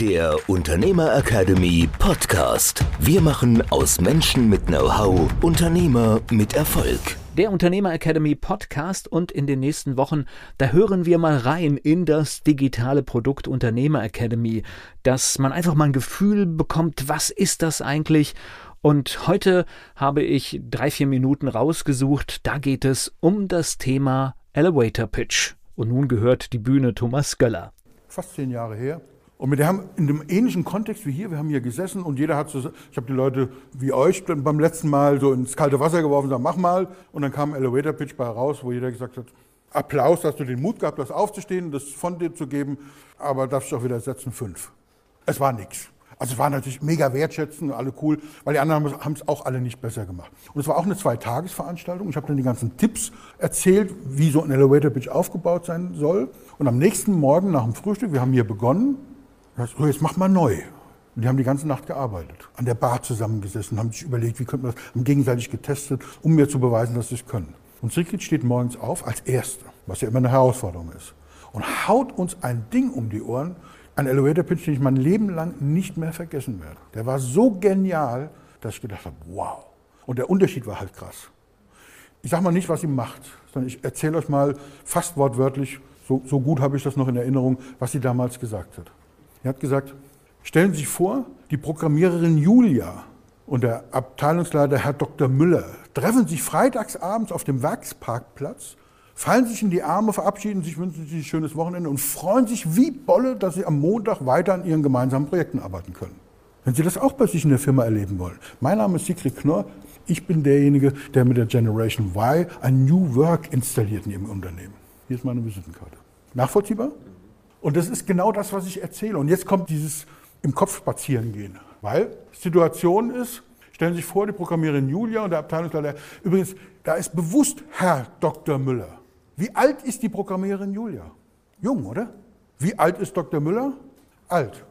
der Unternehmer Academy Podcast. Wir machen aus Menschen mit Know-how Unternehmer mit Erfolg. Der Unternehmer Academy Podcast und in den nächsten Wochen, da hören wir mal rein in das digitale Produkt Unternehmer Academy, dass man einfach mal ein Gefühl bekommt, was ist das eigentlich? Und heute habe ich drei, vier Minuten rausgesucht. Da geht es um das Thema Elevator Pitch. Und nun gehört die Bühne Thomas Göller. Fast zehn Jahre her und wir haben in einem ähnlichen Kontext wie hier, wir haben hier gesessen und jeder hat so, ich habe die Leute wie euch beim letzten Mal so ins kalte Wasser geworfen, gesagt, mach mal. Und dann kam ein Elevator Pitch bei raus, wo jeder gesagt hat, Applaus, dass du den Mut gehabt hast, aufzustehen, das von dir zu geben, aber darfst du auch wieder setzen, fünf. Es war nichts. Also es war natürlich mega wertschätzend, alle cool, weil die anderen haben es auch alle nicht besser gemacht. Und es war auch eine Zweitagesveranstaltung. Ich habe dann die ganzen Tipps erzählt, wie so ein Elevator Pitch aufgebaut sein soll. Und am nächsten Morgen nach dem Frühstück, wir haben hier begonnen, so, jetzt mach mal neu. Und die haben die ganze Nacht gearbeitet, an der Bar zusammengesessen, haben sich überlegt, wie könnte man das, haben gegenseitig getestet, um mir zu beweisen, dass sie es können. Und Sigrid steht morgens auf als Erste, was ja immer eine Herausforderung ist, und haut uns ein Ding um die Ohren, ein Elevator Pitch, den ich mein Leben lang nicht mehr vergessen werde. Der war so genial, dass ich gedacht habe, wow. Und der Unterschied war halt krass. Ich sage mal nicht, was sie macht, sondern ich erzähle euch mal fast wortwörtlich, so, so gut habe ich das noch in Erinnerung, was sie damals gesagt hat. Er hat gesagt, stellen Sie sich vor, die Programmiererin Julia und der Abteilungsleiter Herr Dr. Müller treffen sich freitagsabends auf dem Werksparkplatz, fallen sich in die Arme, verabschieden sich, wünschen sich ein schönes Wochenende und freuen sich wie Bolle, dass sie am Montag weiter an ihren gemeinsamen Projekten arbeiten können. Wenn Sie das auch bei sich in der Firma erleben wollen. Mein Name ist Sigrid Knorr. Ich bin derjenige, der mit der Generation Y ein New Work installiert in Ihrem Unternehmen. Hier ist meine Visitenkarte. Nachvollziehbar? Und das ist genau das, was ich erzähle. Und jetzt kommt dieses im Kopf spazieren gehen. Weil Situation ist, stellen Sie sich vor, die Programmiererin Julia und der Abteilungsleiter, übrigens, da ist bewusst Herr Dr. Müller. Wie alt ist die Programmiererin Julia? Jung, oder? Wie alt ist Dr. Müller? Alt.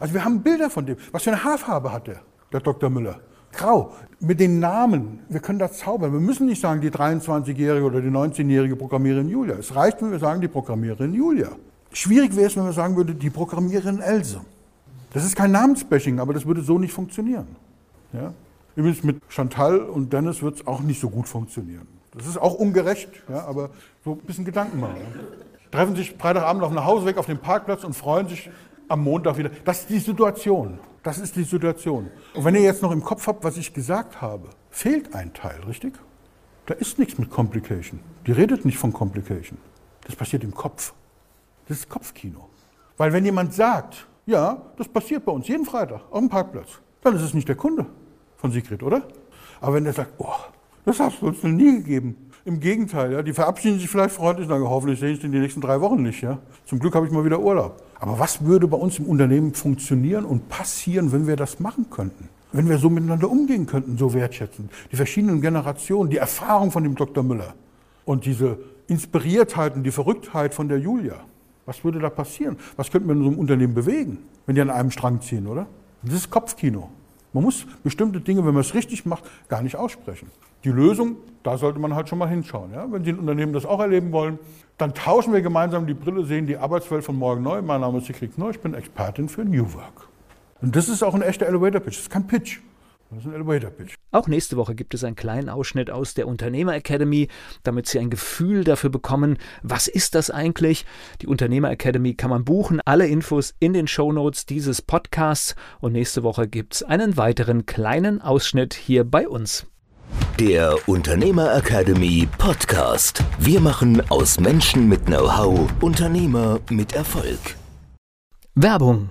Also wir haben Bilder von dem. Was für eine Haarfarbe hat der, der Dr. Müller? Grau. Mit den Namen, wir können das zaubern. Wir müssen nicht sagen, die 23-jährige oder die 19-jährige Programmiererin Julia. Es reicht, wenn wir sagen, die Programmiererin Julia. Schwierig wäre es, wenn man sagen würde, die Programmiererin Else. Das ist kein Namensbashing, aber das würde so nicht funktionieren. Ja? Übrigens mit Chantal und Dennis wird es auch nicht so gut funktionieren. Das ist auch ungerecht, ja, aber so ein bisschen Gedanken machen. Treffen sich Freitagabend auf dem Hausweg auf dem Parkplatz und freuen sich am Montag wieder. Das ist die Situation. Das ist die Situation. Und wenn ihr jetzt noch im Kopf habt, was ich gesagt habe, fehlt ein Teil, richtig? Da ist nichts mit Complication. Die redet nicht von Complication. Das passiert im Kopf. Das ist Kopfkino. Weil wenn jemand sagt, ja, das passiert bei uns jeden Freitag auf dem Parkplatz, dann ist es nicht der Kunde von Sigrid, oder? Aber wenn der sagt, oh, das hast du uns noch nie gegeben. Im Gegenteil, ja, die verabschieden sich vielleicht freundlich und sagen, hoffentlich sehe ich den die nächsten drei Wochen nicht. Ja. Zum Glück habe ich mal wieder Urlaub. Aber was würde bei uns im Unternehmen funktionieren und passieren, wenn wir das machen könnten? Wenn wir so miteinander umgehen könnten, so wertschätzend. Die verschiedenen Generationen, die Erfahrung von dem Dr. Müller und diese Inspiriertheit und die Verrücktheit von der Julia. Was würde da passieren? Was könnten wir in so einem Unternehmen bewegen, wenn die an einem Strang ziehen, oder? Das ist Kopfkino. Man muss bestimmte Dinge, wenn man es richtig macht, gar nicht aussprechen. Die Lösung, da sollte man halt schon mal hinschauen. Ja? Wenn Sie ein Unternehmen das auch erleben wollen, dann tauschen wir gemeinsam die Brille, sehen die Arbeitswelt von morgen neu. Mein Name ist Sigrid Neu, ich bin Expertin für New Work. Und das ist auch ein echter Elevator Pitch. Das ist kein Pitch. Das ist ein Elevator Pitch. Auch nächste Woche gibt es einen kleinen Ausschnitt aus der Unternehmer Academy, damit Sie ein Gefühl dafür bekommen, was ist das eigentlich? Die Unternehmer Academy kann man buchen. Alle Infos in den Show Notes dieses Podcasts. Und nächste Woche gibt es einen weiteren kleinen Ausschnitt hier bei uns. Der Unternehmer Academy Podcast. Wir machen aus Menschen mit Know-how Unternehmer mit Erfolg. Werbung